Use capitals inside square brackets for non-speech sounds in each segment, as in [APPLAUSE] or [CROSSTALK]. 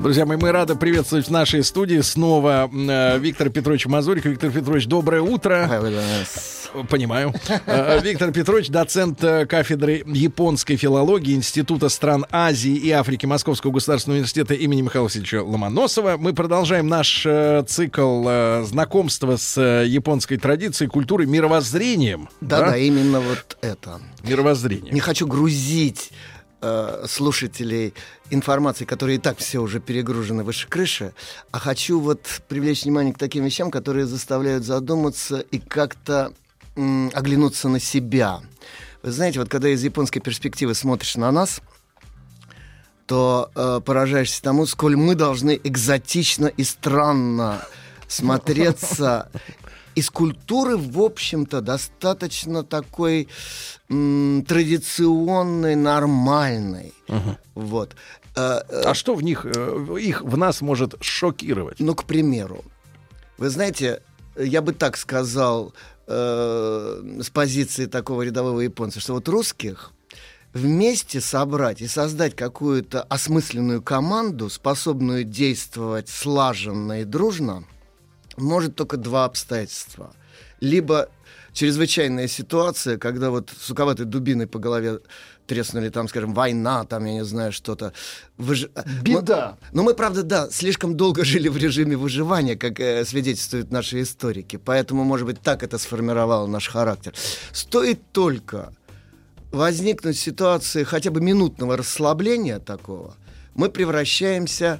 Друзья мои, мы рады приветствовать в нашей студии снова э, Виктор Петрович Мазурик. Виктор Петрович, доброе утро. Понимаю. Э, Виктор Петрович, доцент э, кафедры японской филологии Института стран Азии и Африки Московского государственного университета имени Михаила Васильевича Ломоносова. Мы продолжаем наш э, цикл знакомства с японской традицией, культурой, мировоззрением. Да, да, именно вот это. Мировоззрение. Не хочу грузить э, слушателей информацией, которые и так все уже перегружены выше крыши, а хочу вот привлечь внимание к таким вещам, которые заставляют задуматься и как-то м, оглянуться на себя. Вы знаете, вот когда из японской перспективы смотришь на нас, то э, поражаешься тому, сколь мы должны экзотично и странно смотреться из культуры, в общем-то, достаточно такой м, традиционной, нормальной. Вот. Э, э, А что в них, э, их в нас может шокировать? Ну, к примеру, вы знаете, я бы так сказал э, с позиции такого рядового японца, что вот русских вместе собрать и создать какую-то осмысленную команду, способную действовать слаженно и дружно, может только два обстоятельства. Либо чрезвычайная ситуация, когда вот суковатой дубиной по голове треснули, там, скажем, война, там, я не знаю, что-то. Выж- Беда. Мы- но мы, правда, да, слишком долго [LAUGHS] жили в режиме выживания, как э, свидетельствуют наши историки. Поэтому, может быть, так это сформировало наш характер. Стоит только возникнуть ситуации хотя бы минутного расслабления такого, мы превращаемся,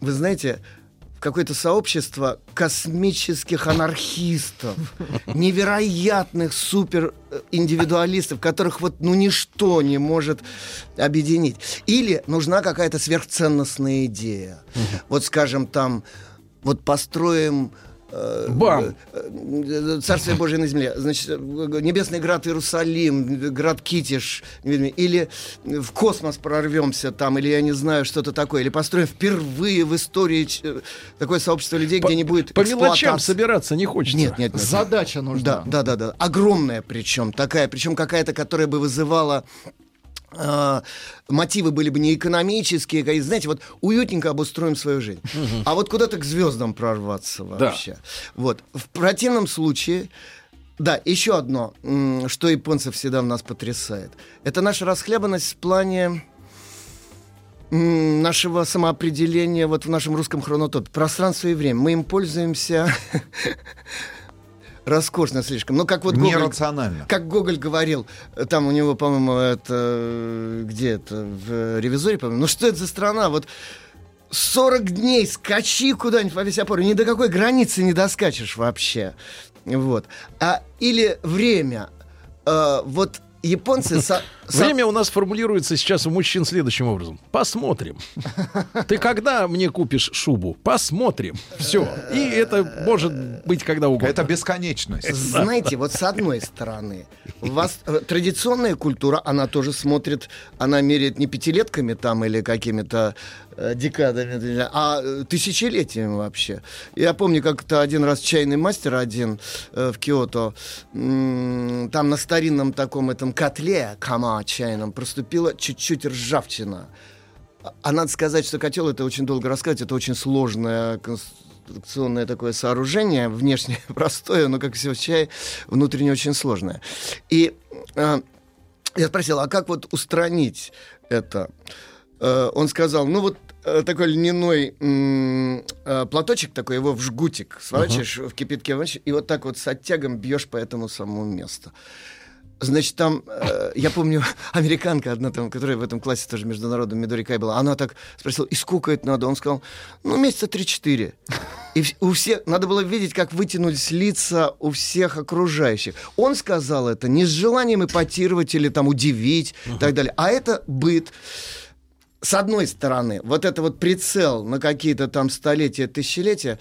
вы знаете, какое-то сообщество космических анархистов, [LAUGHS] невероятных супер-индивидуалистов, которых вот ну ничто не может объединить. Или нужна какая-то сверхценностная идея. Вот, скажем, там, вот построим э, Бам! э, Царствие Божие на земле. Значит, э, Небесный град Иерусалим, град Китиш. Или в космос прорвемся там, или я не знаю, что-то такое. Или построим впервые в истории такое сообщество людей, По- где не будет По мелочам собираться не хочется. Нет, нет, нет. Задача нужна. Да, да, да, да. Огромная причем такая, причем какая-то, которая бы вызывала э, мотивы были бы не экономические, как, знаете, вот уютненько обустроим свою жизнь, а вот куда-то к звездам прорваться вообще. Вот в противном случае. Да, еще одно, что японцев всегда в нас потрясает. Это наша расхлябанность в плане нашего самоопределения вот в нашем русском хронотопе. Пространство и время. Мы им пользуемся [LAUGHS] роскошно слишком. Ну, как вот Гоголь, Нерационально. как Гоголь говорил, там у него, по-моему, это э, где это в ревизоре, по-моему. Ну что это за страна? Вот 40 дней скачи куда-нибудь во весь опор, ни до какой границы не доскачешь вообще. Вот. А, или время. Э, вот японцы... со- со- Время у нас формулируется сейчас у мужчин следующим образом. Посмотрим. Ты когда мне купишь шубу? Посмотрим. Все. И это может быть когда угодно. Это бесконечность. Знаете, вот с одной стороны, у вас э, традиционная культура, она тоже смотрит, она меряет не пятилетками там или какими-то декадами, а э, тысячелетиями вообще. Я помню, как-то один раз чайный мастер один э, в Киото, там на старинном таком этом котле, кама чайном, проступила чуть-чуть ржавчина. А- надо сказать, что котел это очень долго рассказать, это очень сложное конструкционное такое сооружение, внешне [LAUGHS] простое, но, как все в чае, внутренне очень сложное. И э, я спросил, а как вот устранить это? Э, он сказал, ну вот э, такой льняной м, э, платочек такой, его в жгутик сворачиваешь в кипятке, и вот так вот с оттягом бьешь по этому самому месту. Значит, там, э, я помню, [LAUGHS] американка одна там, которая в этом классе тоже международном Мидори Кай была, она так спросила, и сколько это надо? Он сказал, ну, месяца 3-4. И у всех, надо было видеть, как вытянулись лица у всех окружающих. Он сказал это не с желанием эпатировать или там удивить и так далее, а это быт. С одной стороны, вот это вот прицел на какие-то там столетия, тысячелетия,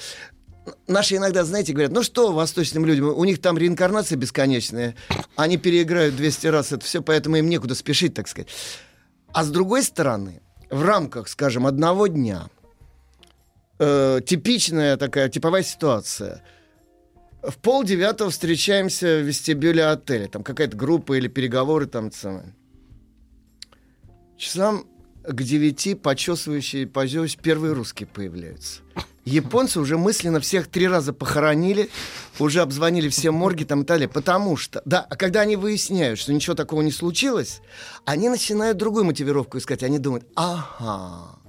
наши иногда, знаете, говорят, ну что восточным людям, у них там реинкарнация бесконечная, они переиграют 200 раз это все, поэтому им некуда спешить, так сказать. А с другой стороны, в рамках, скажем, одного дня, э, типичная такая, типовая ситуация. В пол девятого встречаемся в вестибюле отеля, там какая-то группа или переговоры там. Часам к девяти почесывающие, позевывающие, первые русские появляются. Японцы уже мысленно всех три раза похоронили, уже обзвонили все морги там и так далее. Потому что, да, а когда они выясняют, что ничего такого не случилось, они начинают другую мотивировку искать. Они думают, ага,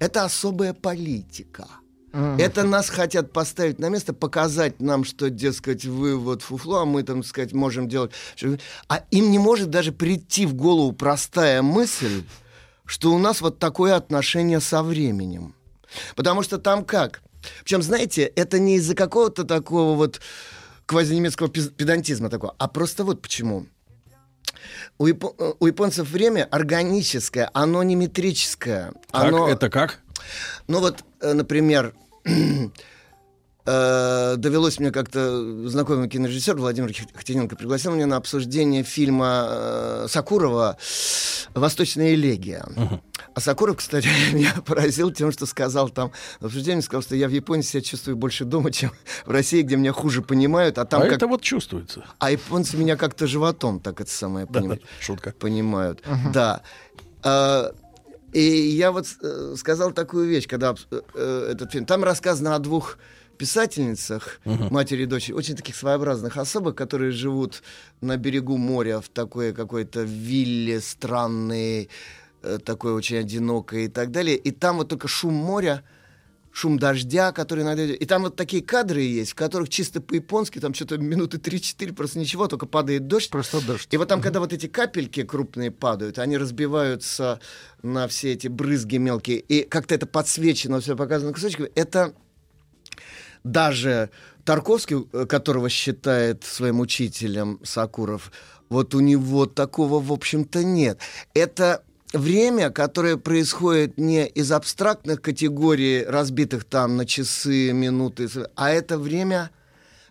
это особая политика. Mm-hmm. Это нас хотят поставить на место, показать нам, что, дескать, вы вот фуфло, а мы там, сказать, можем делать. А им не может даже прийти в голову простая мысль, что у нас вот такое отношение со временем. Потому что там как? Причем, знаете, это не из-за какого-то такого вот квазинемецкого педантизма такого, а просто вот почему. У, япо- у японцев время органическое, оно не метрическое. Как? Оно... Это как? Ну вот, э, например, [CLEARS THROAT] Э, довелось мне как-то знакомый кинорежиссер Владимир Хатиненко пригласил меня на обсуждение фильма э, Сакурова «Восточная элегия». Uh-huh. А Сакуров, кстати, [LAUGHS] меня поразил тем, что сказал там на обсуждении, сказал, что я в Японии себя чувствую больше дома, [LAUGHS] чем в России, где меня хуже понимают. А, там а как... это вот чувствуется. А японцы меня как-то животом так это самое понимают. Да, шутка. Понимают, uh-huh. да. А, и я вот э, сказал такую вещь, когда э, этот фильм... Там рассказано о двух писательницах, угу. матери и дочери, очень таких своеобразных особых, которые живут на берегу моря в такой какой-то вилле странной, э, такой очень одинокой и так далее. И там вот только шум моря, шум дождя, который иногда... И там вот такие кадры есть, в которых чисто по-японски, там что-то минуты 3-4, просто ничего, только падает дождь. Просто дождь. И вот там, когда вот эти капельки крупные падают, они разбиваются на все эти брызги мелкие, и как-то это подсвечено, все показано кусочками, это даже Тарковский, э, которого считает своим учителем Сакуров, вот у него такого, в общем-то, нет. Это время, которое происходит не из абстрактных категорий, разбитых там на часы, минуты, а это время,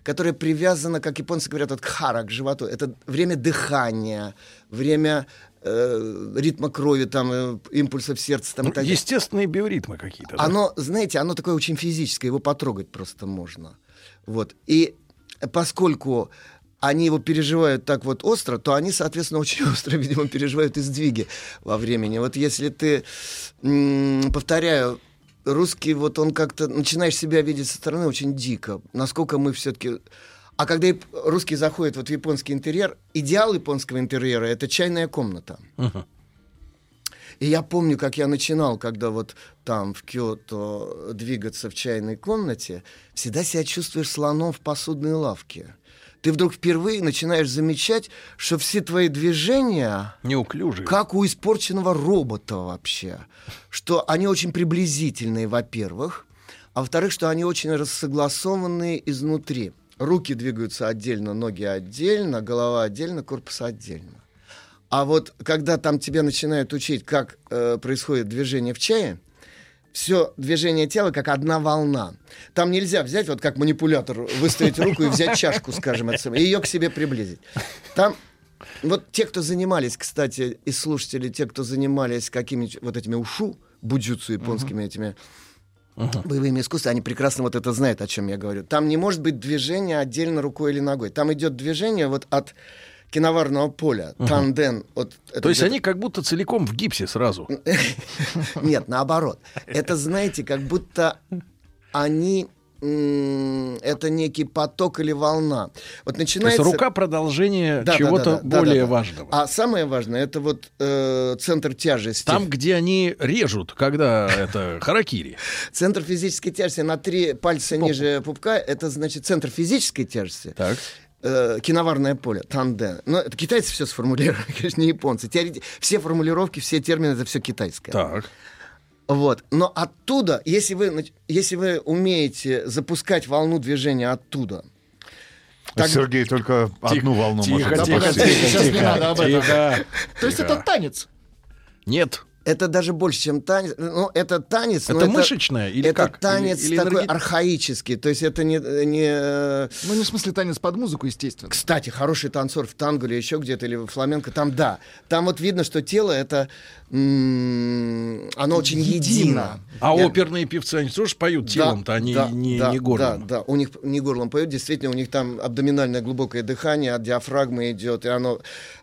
которое привязано, как японцы говорят, от хара, к животу. Это время дыхания, время э, ритма крови, там, э, импульсов сердца. Там, ну, так естественные биоритмы какие-то. Да? Оно, знаете, оно такое очень физическое, его потрогать просто можно. Вот. И поскольку они его переживают так вот остро, то они, соответственно, очень [LAUGHS] остро, видимо, переживают и сдвиги во времени. Вот если ты, повторяю, русский, вот он как-то начинаешь себя видеть со стороны очень дико. Насколько мы все-таки а когда русский заходит вот в японский интерьер, идеал японского интерьера — это чайная комната. Uh-huh. И я помню, как я начинал, когда вот там в Киото двигаться в чайной комнате, всегда себя чувствуешь слоном в посудной лавке. Ты вдруг впервые начинаешь замечать, что все твои движения... Неуклюжие. Как у испорченного робота вообще. Что они очень приблизительные, во-первых. А во-вторых, что они очень рассогласованные изнутри. Руки двигаются отдельно, ноги отдельно, голова отдельно, корпус отдельно. А вот когда там тебя начинают учить, как э, происходит движение в чае, все движение тела как одна волна. Там нельзя взять, вот как манипулятор, выставить руку и взять чашку, скажем, и ее к себе приблизить. Там вот те, кто занимались, кстати, и слушатели, те, кто занимались какими-нибудь вот этими ушу, буджутсу японскими uh-huh. этими uh-huh. боевыми искусствами, они прекрасно вот это знают, о чем я говорю. Там не может быть движения отдельно рукой или ногой. Там идет движение вот от киноварного поля, uh-huh. танден. Вот То есть они как будто целиком в гипсе сразу? [LAUGHS] Нет, наоборот. Это, знаете, как будто они это некий поток или волна. Вот начинается... То есть рука продолжение да, чего-то да, да, более да, да, важного. А самое важное это вот э, центр тяжести. Там, где они режут, когда это [LAUGHS] харакири. Центр физической тяжести на три пальца ниже пупка, это значит центр физической тяжести. Так э, киноварное поле, танден. Но это китайцы все сформулировали, [LAUGHS] конечно, не японцы. Все формулировки, все термины, это все китайское. Так. Вот. Но оттуда, если вы, если вы умеете запускать волну движения оттуда, так... Сергей только тихо, одну волну тихо, может тихо, тихо, тихо, тихо, тихо, тихо, тихо. То есть это танец? Нет. Это даже больше, чем танец. Ну, это танец. Это мышечное или это как? танец Или- или такой энергет- архаический. То есть это не, не... Ну, не в смысле танец под музыку, естественно. Кстати, хороший танцор в танго или еще где-то, или в фламенко, там да. Там вот видно, что тело это... м, оно очень Едино. едино. А Я- оперные певцы, они тоже поют Да, телом-то, они да, не, да, не горлом. Да, да, у них не горлом поют, действительно, у них там абдоминальное глубокое дыхание от диафрагмы идет, и оно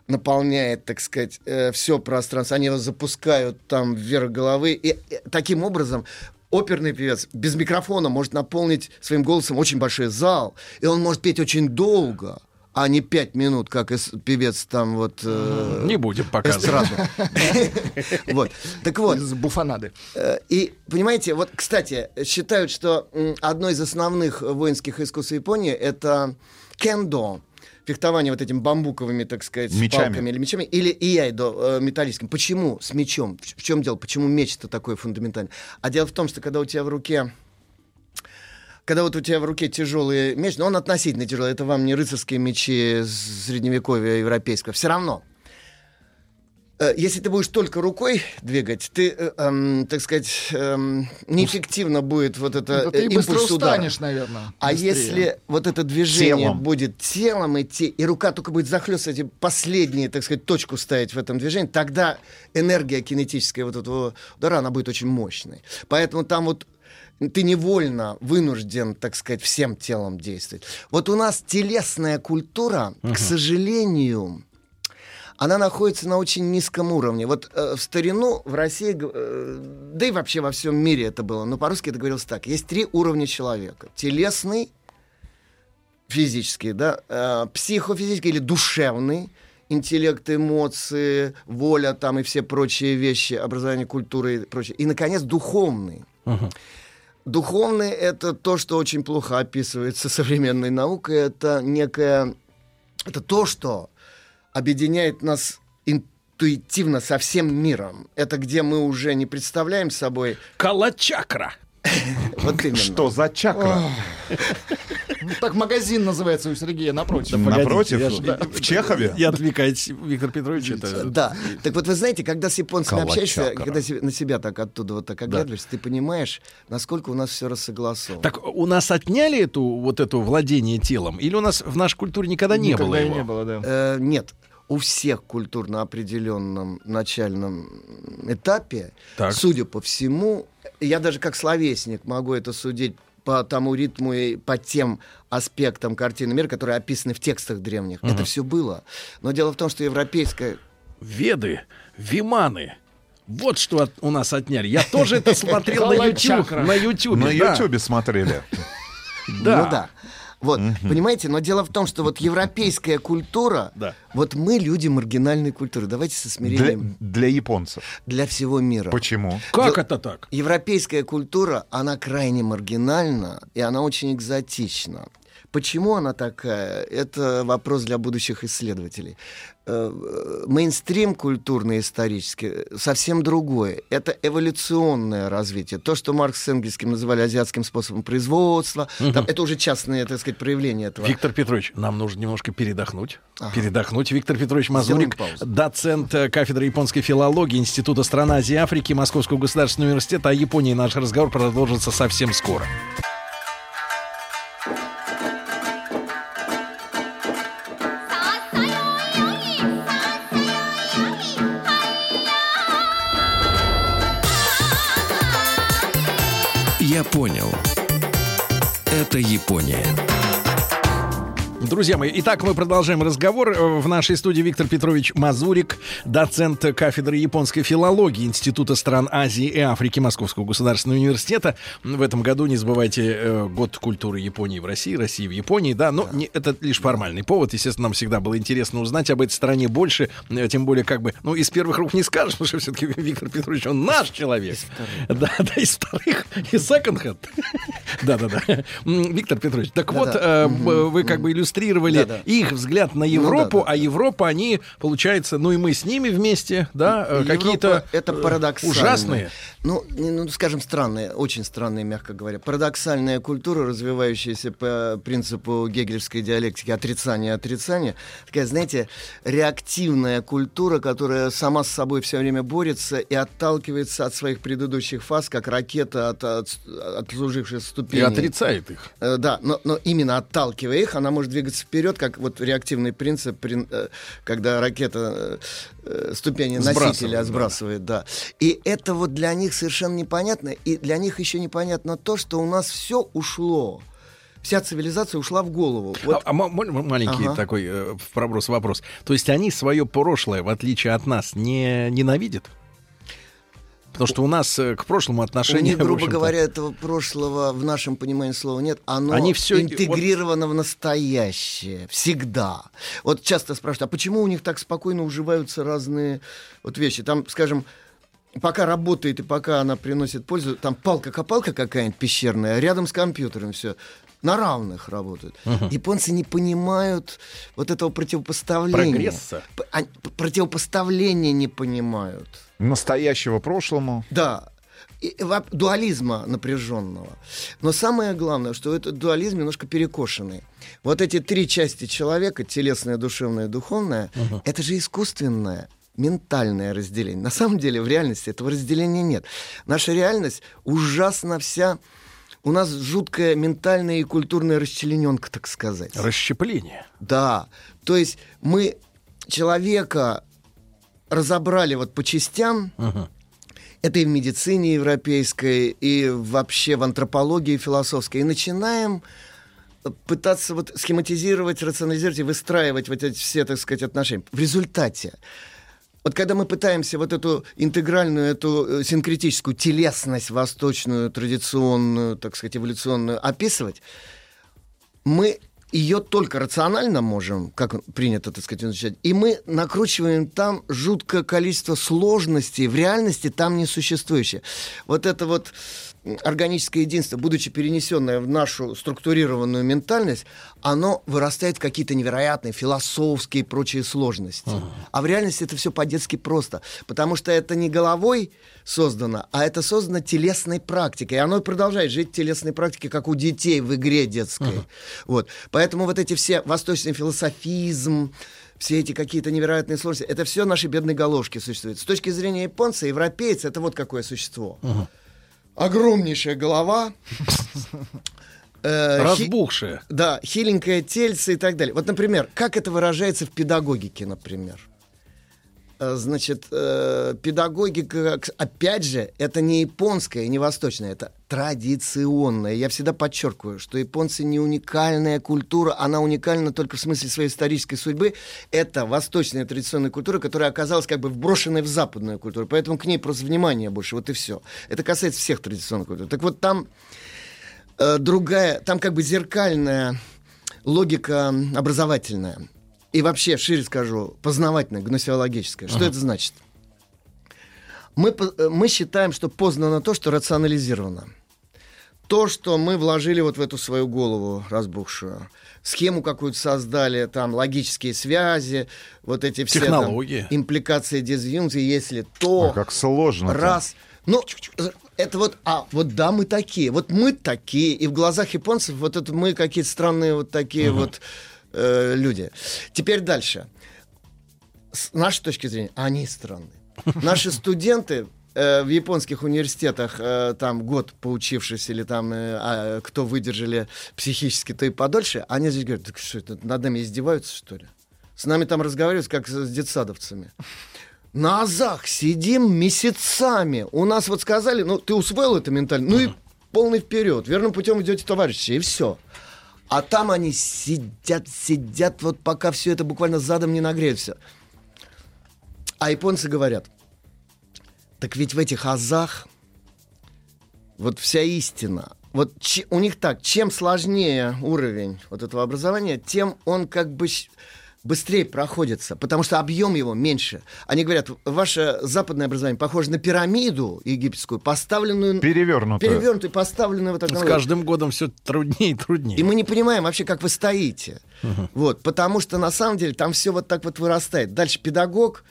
наполняет, так сказать, все пространство. Они его запускают там вверх головы, и, и таким образом оперный певец без микрофона может наполнить своим голосом очень большой зал, и он может петь очень долго. А не пять минут, как эс- певец там вот... э, Не будем показывать. [LAUGHS] Вот. Так вот, Из буфанады. Э, И, понимаете, вот, кстати, считают, что одно из основных воинских искусств Японии — это кендо, фехтование вот этими бамбуковыми, так сказать, Мечами. палками или мечами, или ияйдо э, металлическим. Почему с мечом? В, в чем дело? Почему меч это такой фундаментальный? А дело в том, что когда у тебя в руке когда вот у тебя в руке тяжелый меч, но он относительно тяжелый, это вам не рыцарские мечи средневековья европейского, все равно. Э, Если ты будешь только рукой двигать, ты, э, эм, так сказать, эм, неэффективно будет вот это Да э, ты импульс быстро удара. устанешь, наверное. А быстрее. если вот это движение Телом. будет телом идти, и рука только будет захлестывать и последние, так сказать, точку ставить в этом движении, тогда энергия кинетическая вот этого удара, она будет очень мощной. Поэтому там вот ты невольно вынужден, так сказать, всем телом действовать. Вот у нас телесная культура, к сожалению, она находится на очень низком уровне. Вот э, в старину в России, э, да и вообще во всем мире это было, но по-русски это говорилось так. Есть три уровня человека. Телесный, физический, да, э, психофизический или душевный, интеллект, эмоции, воля там и все прочие вещи, образование культуры и прочее. И, наконец, духовный. Духовный — это то, что очень плохо описывается современной наукой. Это некое... Это то, что объединяет нас интуитивно со всем миром. Это где мы уже не представляем собой... Калачакра. [LAUGHS] Вот именно. Что за чакра? Так магазин называется у Сергея напротив. Напротив, я в Чехове. И отвлекаетесь, Виктор Петрович, это... Да. Так вот, вы знаете, когда с японцами общаешься, когда на себя так оттуда вот так оглядываешься, ты понимаешь, насколько у нас все рассогласовано. Так у нас отняли эту вот это владение телом, или у нас в нашей культуре никогда не Никогда было и его? не было, да. Э, нет. У всех культурно определенном начальном этапе, Так. судя по всему, я даже как словесник могу это судить по тому ритму и по тем аспектам картины мира, которые описаны в текстах древних. Это все было. Но дело в том, что европейская Веды, виманы. Вот что от- у нас отняли. Я тоже это смотрел на YouTube. На YouTube. На. Ютубе смотрели. Да. Ну да. Вот, понимаете, но дело в том, что вот европейская культура, Да. вот мы люди маргинальной культуры. Давайте со Для, смирением для японцев. для, всего мира. Почему? Как Дел- это так? Европейская культура, она крайне маргинальна, и она очень экзотична. Почему она такая? Это вопрос для будущих исследователей. Э, Мейнстрим культурно-исторический совсем другое. Это эволюционное развитие. То, что Маркс с Энгельским называли азиатским способом производства, там, это уже частные, так сказать, проявления этого. Виктор Петрович, нам нужно немножко передохнуть. Ага. Передохнуть. Виктор Петрович Мазурик, доцент э, кафедры японской филологии Института стран Азии и Африки Московского государственного университета. О Японии наш разговор продолжится совсем скоро. Я понял. Это Япония. Друзья мои, итак, мы продолжаем разговор. Э, В нашей студии Виктор Петрович Мазурик, доцент кафедры японской филологии Института стран Азии и Африки Московского государственного университета. В этом году, не забывайте, э, год культуры Японии в России, России в Японии, да, но не, это лишь формальный повод. Естественно, нам всегда было интересно узнать об этой стране больше, э, тем более, как бы, ну, из первых рук не скажешь, потому [LAUGHS] что все-таки Виктор Петрович, он наш человек. [LAUGHS] Да, да, из вторых, из second hand. [LAUGHS] Да-да-да. М, Виктор Петрович, так вот, вы как бы иллюстрируете иллюстрировали Да-да. их взгляд на Европу, да, да, а Европа, они, получается, ну и мы с ними вместе, да, э, какие-то это э, парадоксально. ужасные. Ну, ну, скажем, странные, очень странные, мягко говоря. Парадоксальная культура, развивающаяся по принципу гегельской диалектики отрицания отрицания. Такая, знаете, реактивная культура, которая сама с собой все время борется и отталкивается от своих предыдущих фаз, как ракета от, от, отслуживших И ступеней. отрицает их. Э, Да, но, но именно отталкивая их, она может двигаться вперед, как вот реактивный принцип, прин- э, когда ракета э, э, ступени носителя да. сбрасывает, да. И это вот для них совершенно непонятно, и для них еще непонятно то, что у нас все ушло. Вся цивилизация ушла в голову. Вот А, а ма- ма- маленький Ага. такой э, проброс вопрос. То есть они свое прошлое, в отличие от нас, не ненавидят? Потому что у нас э, к прошлому отношение, них, грубо говоря, этого прошлого в нашем понимании слова нет. Оно Они всё- интегрировано в настоящее. Всегда. Вот часто спрашивают, а почему у них так спокойно уживаются разные вот вещи? Там, скажем, пока работает и пока она приносит пользу, там палка-копалка какая-нибудь пещерная, рядом с компьютером все. На равных работают. Японцы не понимают вот этого противопоставления. Прогресса. Противопоставления не понимают. Настоящего прошлому. Да. И дуализма напряженного. Но самое главное, что этот дуализм немножко перекошенный. Вот эти три части человека, телесное, душевное, духовное, это же искусственное ментальное разделение. На самом деле в реальности этого разделения нет. Наша реальность ужасно вся... У нас жуткая ментальная и культурная расчлененка, так сказать. расщепление. Да. То есть мы человека разобрали вот по частям. Это и в медицине европейской, и вообще в антропологии философской. И начинаем пытаться вот схематизировать, рационализировать и выстраивать вот эти все, так сказать, отношения. В результате вот когда мы пытаемся вот эту интегральную, эту э, синкретическую телесность восточную, традиционную, так сказать, эволюционную описывать, мы ее только рационально можем, как принято, так сказать, изучать, и мы накручиваем там жуткое количество сложностей, в реальности там не существующее. Вот это вот м, органическое единство, будучи перенесенное в нашу структурированную ментальность, оно вырастает в какие-то невероятные философские и прочие сложности. А в реальности это все по-детски просто, потому что это не головой создано, а это создано телесной практикой. И оно продолжает жить телесной практике, как у детей в игре детской. Вот. Поэтому вот эти все восточный философизм, все эти какие-то невероятные сложности, это все наши бедные головки существуют. С точки зрения японца, европейца, это вот какое существо. Огромнейшая голова. [LAUGHS] э, хи- Разбухшее. да, хиленькое тельце и так далее. Вот, например, как это выражается в педагогике, например? Э, Значит, э, педагогика, опять же, это не японская, не восточная, это традиционная. Я всегда подчеркиваю, что японцы не уникальная культура, она уникальна только в смысле своей исторической судьбы. Это восточная традиционная культура, которая оказалась как бы вброшенной в западную культуру, поэтому к ней просто внимания больше, вот и все. Это касается всех традиционных культур. Так вот, там э, другая, там как бы зеркальная логика образовательная. И вообще, шире скажу, познавательная, гносеологическая. Что это значит? Мы, э, мы считаем, что познано то, что рационализировано. То, что мы вложили вот в эту свою голову разбухшую, схему какую-то создали, там логические связи, вот эти все там Технологии. импликации, дезюнкции, если то, Ой, как сложно. раз. Ну, это вот, а, вот да, мы такие, вот мы такие, и в глазах японцев вот это мы какие-то странные вот такие вот э, люди. Теперь дальше. С нашей точки зрения, они странные. [LAUGHS] Наши студенты э, в японских университетах, э, там год поучившись, или там а, кто выдержали психически, то и подольше, они здесь говорят, так что это, над нами издеваются, что ли? С нами там разговаривают, как с с детсадовцами. На азах сидим месяцами. У нас вот сказали, ну, ты усвоил это ментально, ну и полный вперед. Верным путем идете, товарищи, и все. А там они сидят, сидят, вот пока все это буквально задом не нагреют все. А японцы говорят, так ведь в этих азах вот вся истина. Вот у них так, чем сложнее уровень вот этого образования, тем он как бы быстрее проходится, потому что объем его меньше. Они говорят, ваше западное образование похоже на пирамиду египетскую, поставленную... Перевернутую. Перевернутую, поставленную вот так. С каждым годом все труднее и труднее. И мы не понимаем вообще, как вы стоите. Вот, потому что на самом деле там все вот так вот вырастает. Дальше педагог,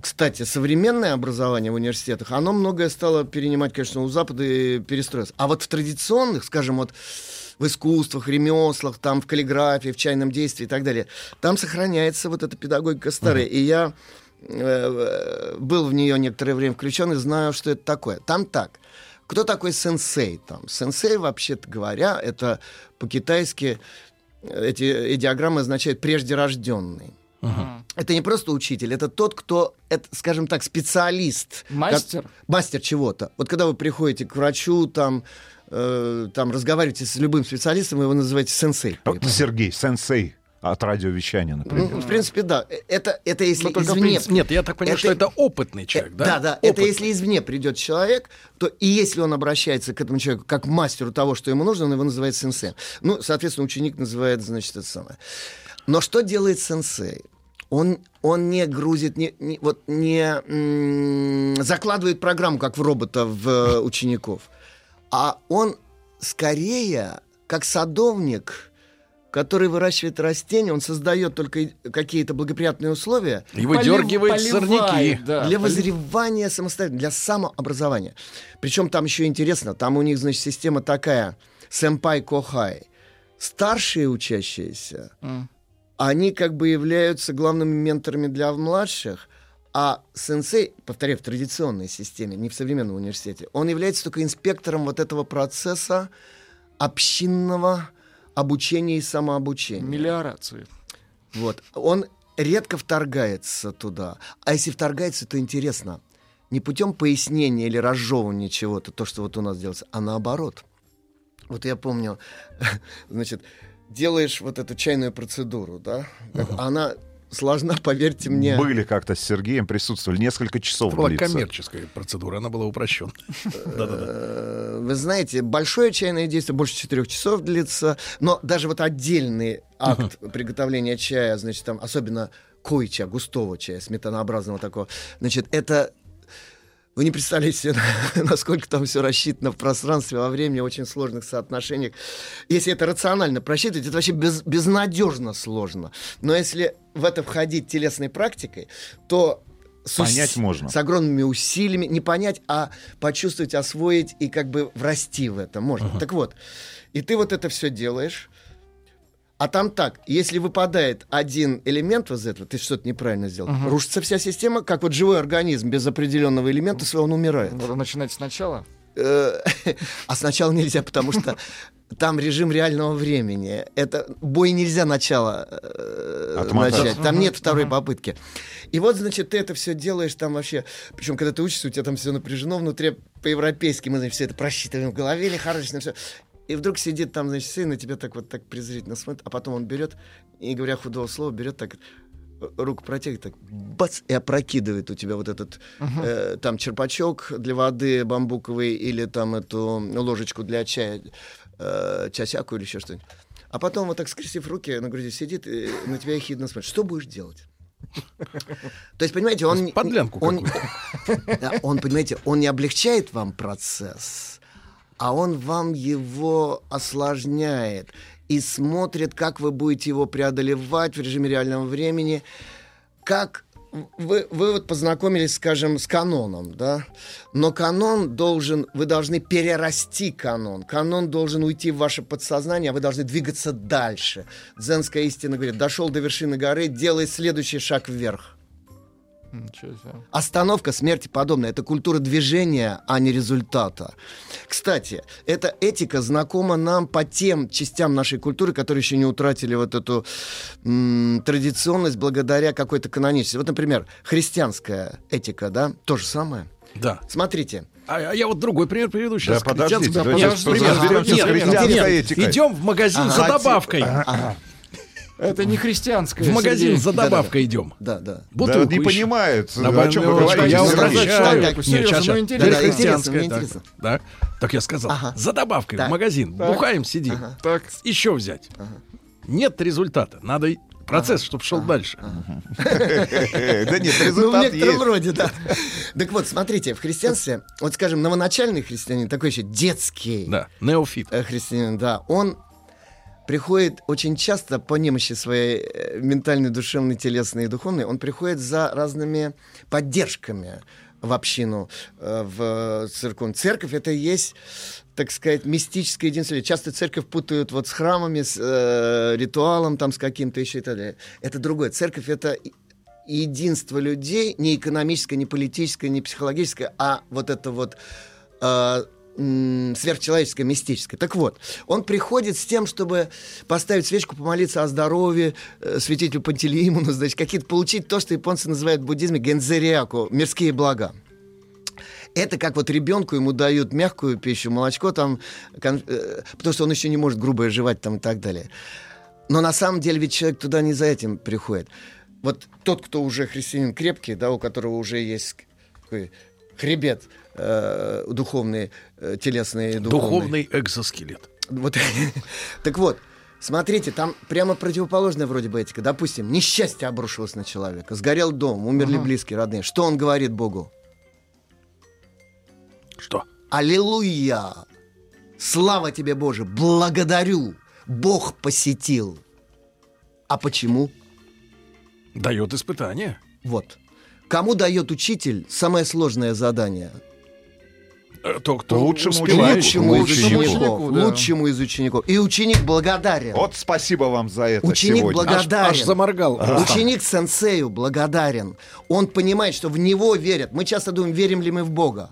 кстати, современное образование в университетах, оно многое стало перенимать, конечно, у Запада и перестроиться. А вот в традиционных, скажем, вот в искусствах, ремеслах, там в каллиграфии, в чайном действии и так далее, там сохраняется вот эта педагогика старая. И я э, был в нее некоторое время включен и знаю, что это такое. Там так. Кто такой сенсей там? Сенсей, вообще-то говоря, это по-китайски эти идиограммы означают прежде рожденный. Uh-huh. Это не просто учитель, это тот, кто, это, скажем так, специалист. Мастер? Как, мастер чего-то. Вот когда вы приходите к врачу, там, э, там разговариваете с любым специалистом, вы его называете сенсей. Вот, Сергей, сенсей от радиовещания, например. Ну, в принципе, да. Это, это если Но извне... Принцип... Нет, я так понимаю, это... что это опытный человек, да? Да, да. Опытный. Это если извне придет человек, то и если он обращается к этому человеку как к мастеру того, что ему нужно, он его называет сенсеем. Ну, соответственно, ученик называет, значит, это самое. Но что делает сенсей? Он, он не грузит, не, не, вот не м- закладывает программу, как в робота в э, учеников, а он скорее, как садовник, который выращивает растения, он создает только какие-то благоприятные условия. И выдергивает Полив, сорняки. Да, для возревания самостоятельно, для самообразования. Причем там еще интересно, там у них, значит, система такая, сэмпай кохай. Старшие учащиеся, mm они как бы являются главными менторами для младших, а сенсей, повторяю, в традиционной системе, не в современном университете, он является только инспектором вот этого процесса общинного обучения и самообучения. Мелиорации. Вот. Он редко вторгается туда. А если вторгается, то интересно. Не путем пояснения или разжевывания чего-то, то, что вот у нас делается, а наоборот. Вот я помню, [LAUGHS] значит, делаешь вот эту чайную процедуру, да, uh-huh. она сложна, [LAUGHS] поверьте мне. Были как-то с Сергеем, присутствовали, несколько часов была длится. коммерческая процедура, она была упрощена. [LAUGHS] Э, вы знаете, большое чайное действие больше четырех часов длится, но даже вот отдельный акт приготовления чая, значит, там особенно койча, густого чая, сметанообразного такого, значит, это вы не представляете себе, [LAUGHS] насколько там все рассчитано в пространстве, во времени, очень сложных соотношениях. Если это рационально просчитывать, это вообще без, безнадежно сложно. Но если в это входить телесной практикой, то с, понять можно. С огромными усилиями. Не понять, а почувствовать, освоить и как бы врасти в это можно. Uh-huh. Так вот, и ты вот это все делаешь, а там так, если выпадает один элемент из этого, ты что-то неправильно сделал, угу. рушится вся система, как вот живой организм без определенного элемента, своего он умирает. Надо начинать сначала. Э, а сначала нельзя, потому что там режим реального времени. Это бой нельзя начало э, начать. Там нет второй попытки. И вот, значит, ты это все делаешь там вообще. Причем, когда ты учишься, у тебя там все напряжено внутри по-европейски. Мы, значит, все это просчитываем в голове, лихорадочно все. И вдруг сидит там, значит, сын на тебя так вот так презрительно смотрит, а потом он берет, и говоря худого слова, берет так э, руку протягивает, так бац, и опрокидывает у тебя вот этот uh-huh. э, там черпачок для воды бамбуковый или там эту ложечку для чая, э, часяку или еще что-нибудь. А потом вот так скрестив руки на груди сидит и на тебя ехидно смотрит. Что будешь делать? То есть, понимаете, он... Подлянку он, [LAUGHS] он, понимаете, он не облегчает вам процесс, а он вам его осложняет и смотрит, как вы будете его преодолевать в режиме реального времени, как вы, вы вот познакомились, скажем, с каноном, да, но канон должен, вы должны перерасти канон, канон должен уйти в ваше подсознание, а вы должны двигаться дальше. Дзенская истина говорит, дошел до вершины горы, делай следующий шаг вверх. Остановка смерти подобная. Это культура движения, а не результата. Кстати, эта этика знакома нам по тем частям нашей культуры, которые еще не утратили вот эту м- традиционность благодаря какой-то каноничности. Вот, например, христианская этика, да, то же самое. Да. Смотрите. А, а я вот другой пример приведу сейчас. Да, подождите, да, подождите, пример. Нет, нет, нет, идем в магазин ага, за добавкой. Ага. Это не христианское. В магазин за добавкой идем. Да, да. Бутылку не понимают, о чем вы говорите. Я возвращаю. Серьезно, интересно. Христианское. Да. Так я сказал. За добавкой в магазин. Бухаем, сидим. Так. Еще взять. Нет результата. Надо Процесс, чтобы шел дальше. [LAUGHS] Да нет, Ну, в результат некотором роде, да. Так вот, смотрите, в христианстве, вот скажем, новоначальный христианин, такой еще детский Да, неофит. э, христианин, да, он приходит очень часто по немощи своей э, ментальной, душевной, телесной и духовной, он приходит за разными поддержками в общину, э, в церковь. Церковь это и есть, так сказать, мистическое единство. Часто церковь путают вот с храмами, с э, ритуалом, там, с каким-то еще и так далее. Это другое. Церковь это единство людей, не экономическое, не политическое, не психологическое, а вот это вот э, сверхчеловеческое, мистическое. Так вот, он приходит с тем, чтобы поставить свечку, помолиться о здоровье, э, святителю Пантелеимону, [LAUGHS] значит, какие-то получить то, что японцы называют в буддизме гензериаку, мирские блага. Это как вот ребенку ему дают мягкую пищу, молочко там, кон- э, потому что он еще не может грубо жевать там и так далее. Но на самом деле ведь человек туда не за этим приходит. Вот тот, кто уже христианин крепкий, да, у которого уже есть такой хребет э, духовный, э, телесный, духовный. Духовный экзоскелет. Вот. [LAUGHS] так вот, смотрите, там прямо противоположная вроде бы этика. Допустим, несчастье обрушилось на человека, сгорел дом, умерли близкие, родные. Что он говорит Богу? Что? Аллилуйя! Слава тебе, Боже! Благодарю! Бог посетил. А почему? Дает испытание. Вот. Кому дает учитель самое сложное задание? Э, То, кто Лучшему. Лучшему из Ученику. учеников. Ученику, да. Лучшему из учеников. И ученик благодарен. Вот спасибо вам за это Ученик сегодня. Аж, благодарен. аж заморгал. Ученик сенсею благодарен. Он понимает, что в него верят. Мы часто думаем, верим ли мы в Бога.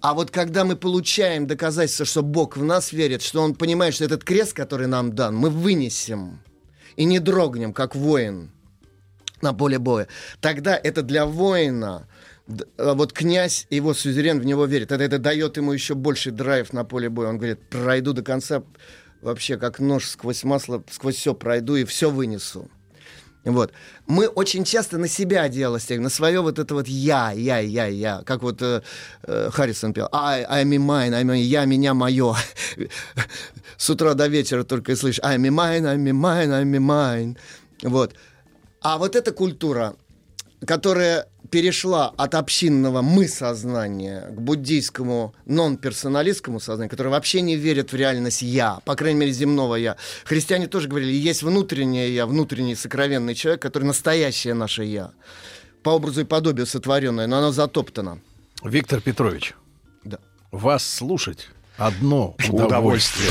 А вот когда мы получаем доказательство, что Бог в нас верит, что Он понимает, что этот крест, который нам дан, мы вынесем и не дрогнем, как воин на поле боя, тогда это для воина, а вот князь его сюзерен в него верит. Это, это дает ему еще больший драйв на поле боя. Он говорит, пройду до конца, вообще как нож сквозь масло, сквозь все пройду и все вынесу. Вот. Мы очень часто на себя стягиваем, на свое вот это вот я, я, я, я. Как вот э, э, Харрисон пел. I, I'm in mine, I'm in, я, меня, мое. [LAUGHS] С утра до вечера только и слышишь I'm in mine, I'm in mine, I'm in mine. Вот. А вот эта культура, которая перешла от общинного мы-сознания к буддийскому нон-персоналистскому сознанию, которое вообще не верит в реальность «я», по крайней мере, земного «я». Христиане тоже говорили, есть внутреннее «я», внутренний сокровенный человек, который настоящее наше «я», по образу и подобию сотворенное, но оно затоптано. Виктор Петрович, Да. вас слушать одно [LAUGHS] удовольствие.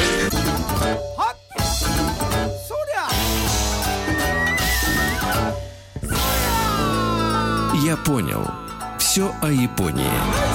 Понял. Все о Японии.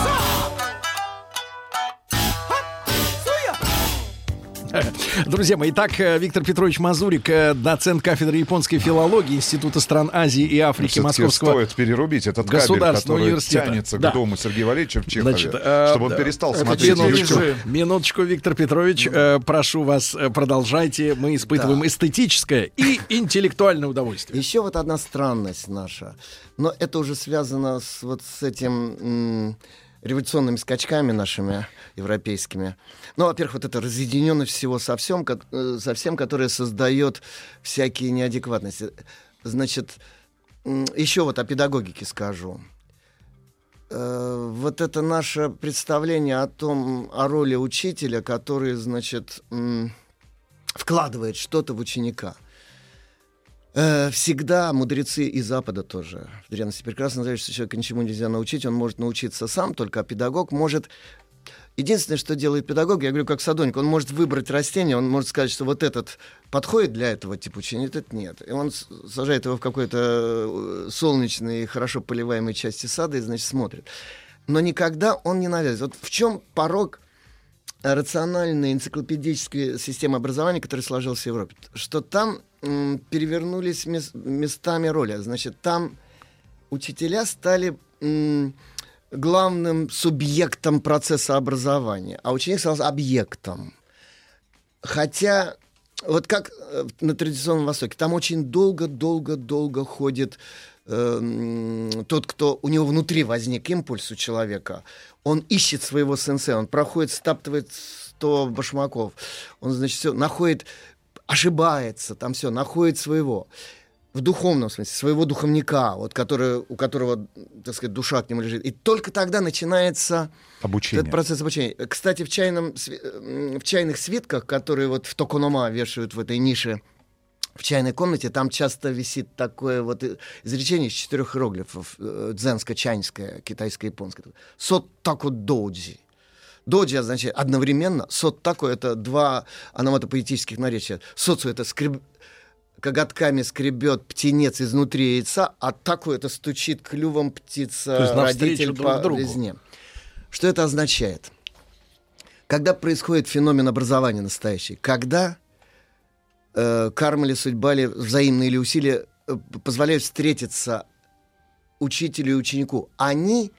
[LAUGHS] Друзья мои, итак, э, Виктор Петрович Мазурик, э, доцент кафедры японской филологии Института стран Азии и Африки Всё-таки Московского стоит перерубить этот кабель, который тянется Да. к дому Сергея Валерьевича в Чехове, Значит, э, чтобы он да. перестал Это смотреть минуточку. Минуточку, Виктор Петрович, э, прошу вас, э, продолжайте. Мы испытываем эстетическое и [LAUGHS] интеллектуальное удовольствие. Еще вот одна странность наша. Но это уже связано с вот с этим м, революционными скачками нашими европейскими. Ну, во-первых, вот это разъединенность всего со всем, ко- э, со всем, которое создает всякие неадекватности. Значит, еще вот о педагогике скажу. Э, Вот это наше представление о том, о роли учителя, который, значит, вкладывает что-то в ученика. Э, Всегда мудрецы и Запада тоже в древности прекрасно знают, что человека ничему нельзя научить, он может научиться сам, только а педагог может... Единственное, что делает педагог, я говорю, как садовник, он может выбрать растение, он может сказать, что вот этот подходит для этого типа учения, этот нет. И он сажает его в какой-то э, солнечной, хорошо поливаемой части сада и, значит, смотрит. Но никогда он не навязывает. Вот в чем порог рациональной энциклопедической системы образования, которая сложилась в Европе, что там перевернулись мес- местами роли. Значит, там учителя стали главным субъектом процесса образования, а ученик стал объектом. Хотя, вот как э, на традиционном Востоке, там очень долго-долго-долго ходит э, тот, кто у него внутри возник импульс у человека, он ищет своего сенсея, он проходит, стаптывает 100 башмаков, он, значит, все находит, ошибается, там все, находит своего. в духовном смысле, своего духовника, вот, который, у которого, так сказать, душа к нему лежит. И только тогда начинается Обучение. этот процесс обучения. Кстати, в, чайном, в чайных свитках, которые вот в Токонома вешают в этой нише, в чайной комнате, там часто висит такое вот э, изречение из четырех иероглифов, э, дзенско-чайнское, китайско-японское. Сот тако доуджи. Доджи означает одновременно. Сот тако это два аноматопоэтических наречия. Соцу это скреб... коготками скребет птенец изнутри яйца, а тако это стучит клювом птица То есть родитель друг по другу. резне. Что это означает? Когда происходит феномен образования настоящий, когда э, карма или судьба или взаимные или усилия э, позволяют встретиться учителю и ученику, они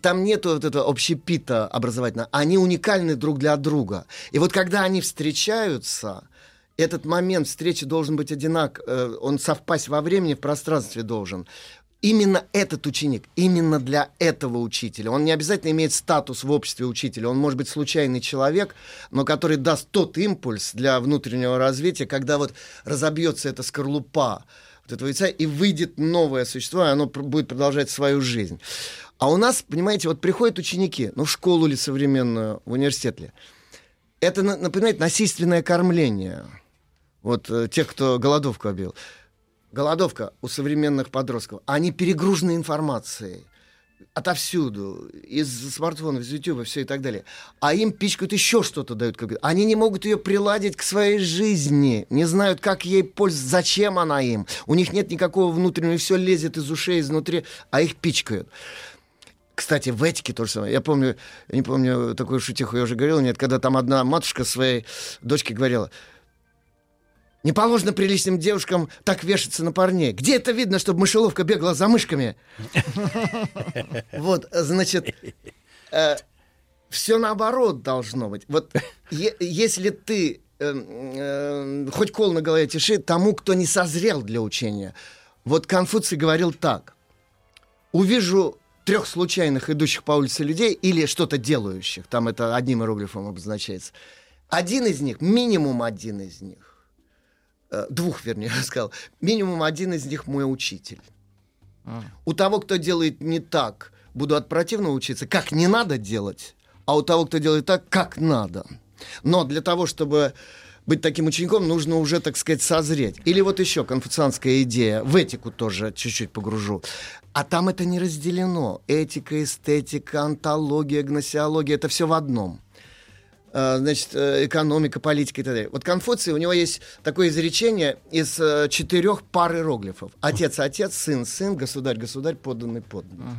там нету вот этого общепита образовательного, они уникальны друг для друга. И вот когда они встречаются, этот момент встречи должен быть одинак, э, он совпасть во времени, в пространстве должен. Именно этот ученик, именно для этого учителя. Он не обязательно имеет статус в обществе учителя. Он может быть случайный человек, но который даст тот импульс для внутреннего развития, когда вот разобьется эта скорлупа вот этого яйца, и выйдет новое существо, и оно будет продолжать свою жизнь. А у нас, понимаете, вот приходят ученики, ну, в школу ли современную, в университет ли. Это на- напоминает насильственное кормление. Вот э, тех, кто голодовку объявил. Голодовка у современных подростков. Они перегружены информацией. Отовсюду. Из смартфонов, из YouTube, все и так далее. А им пичкают еще что-то дают. Как... Они не могут ее приладить к своей жизни. Не знают, как ей пользоваться, зачем она им. У них нет никакого внутреннего, все лезет из ушей, изнутри, а их пичкают. Кстати, в этике то же самое. Я помню, я не помню такую шутиху, я уже говорил, нет, когда там одна матушка своей дочке говорила, не положено приличным девушкам так вешаться на парней. Где это видно, чтобы мышеловка бегала за мышками? Вот, значит, все наоборот должно быть. Вот если ты э, э, хоть кол на голове тиши тому, кто не созрел для учения. Вот Конфуций говорил так. Увижу трех случайных идущих по улице людей или что-то делающих, там это одним иероглифом обозначается. Один из них, минимум один из них, э, двух, вернее, [LAUGHS] я сказал, минимум один из них мой учитель. У того, кто делает не так, буду от противного учиться, как не надо делать, а у того, кто делает так, как надо. Но для того, чтобы быть таким учеником, нужно уже, так сказать, созреть. Или вот еще конфуцианская идея, в этику тоже чуть-чуть погружу. А там это не разделено. Этика, эстетика, антология, гносеология, это все в одном. Э, Значит, э, экономика, политика и так далее. Вот Конфуций, у него есть такое изречение из э, четырех пар иероглифов. Отец, отец, сын, сын, государь, государь, подданный, подданный.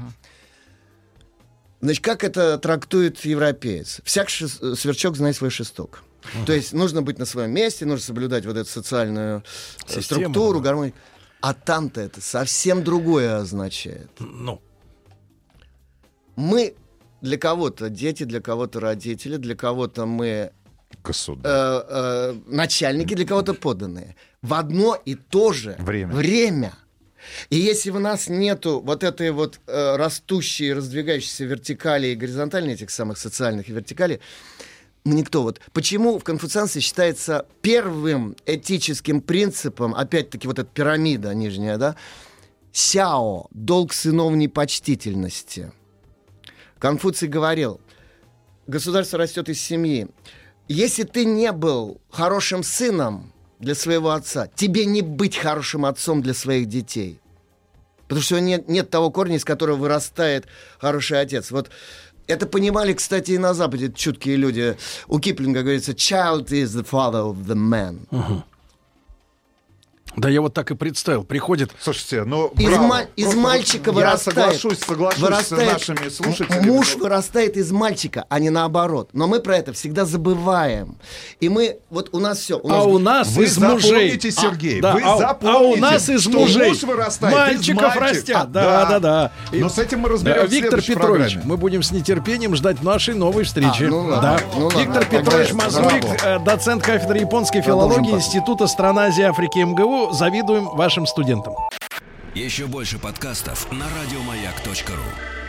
Значит, как это трактует европеец? Всяк э, сверчок знает свой шесток. То есть нужно быть на своем месте, нужно соблюдать вот эту социальную э, Систему, структуру, да. гармонию. А там-то это совсем другое означает. Ну, Мы для кого-то дети, для кого-то родители, для кого-то мы Государь. э, э, начальники, для кого-то подданные. В одно и то же Время. время. И если у нас нету вот этой вот э, растущей, раздвигающейся вертикали и горизонтали этих самых социальных вертикалей, никто. Вот почему в конфуцианстве считается первым этическим принципом, опять-таки вот эта пирамида нижняя, да, сяо, долг сыновней почтительности. Конфуций говорил, государство растет из семьи. Если ты не был хорошим сыном для своего отца, тебе не быть хорошим отцом для своих детей. Потому что нет, нет того корня, из которого вырастает хороший отец. Вот это понимали, кстати, и на Западе чуткие люди. У Киплинга говорится «child is the father of the man». Да я вот так и представил. Приходит Слушайте, ну, Из, браво. ма- из Просто мальчика вот вырастает. Я соглашусь, соглашусь вырастает- с нашими слушателями. Муж вырастает из мальчика, а не наоборот. Но мы про это всегда забываем. И мы, вот у нас все. а у нас Вы из мужей. запомните, Сергей, да, вы а, запомните, а у нас из мужей муж вырастает из мальчиков мальчик. растят. А, Да, да. да, да. И- Но с этим мы разберемся Да, Виктор Петрович, программе. мы будем с нетерпением ждать нашей новой встречи. А, ну ладно, да. ну ладно. Виктор Тогда Петрович Мазурик, э, доцент кафедры японской филологии. Института стран Азии, Африки МГУ. Завидуем вашим студентам. Еще больше подкастов на радиомаяк.ру.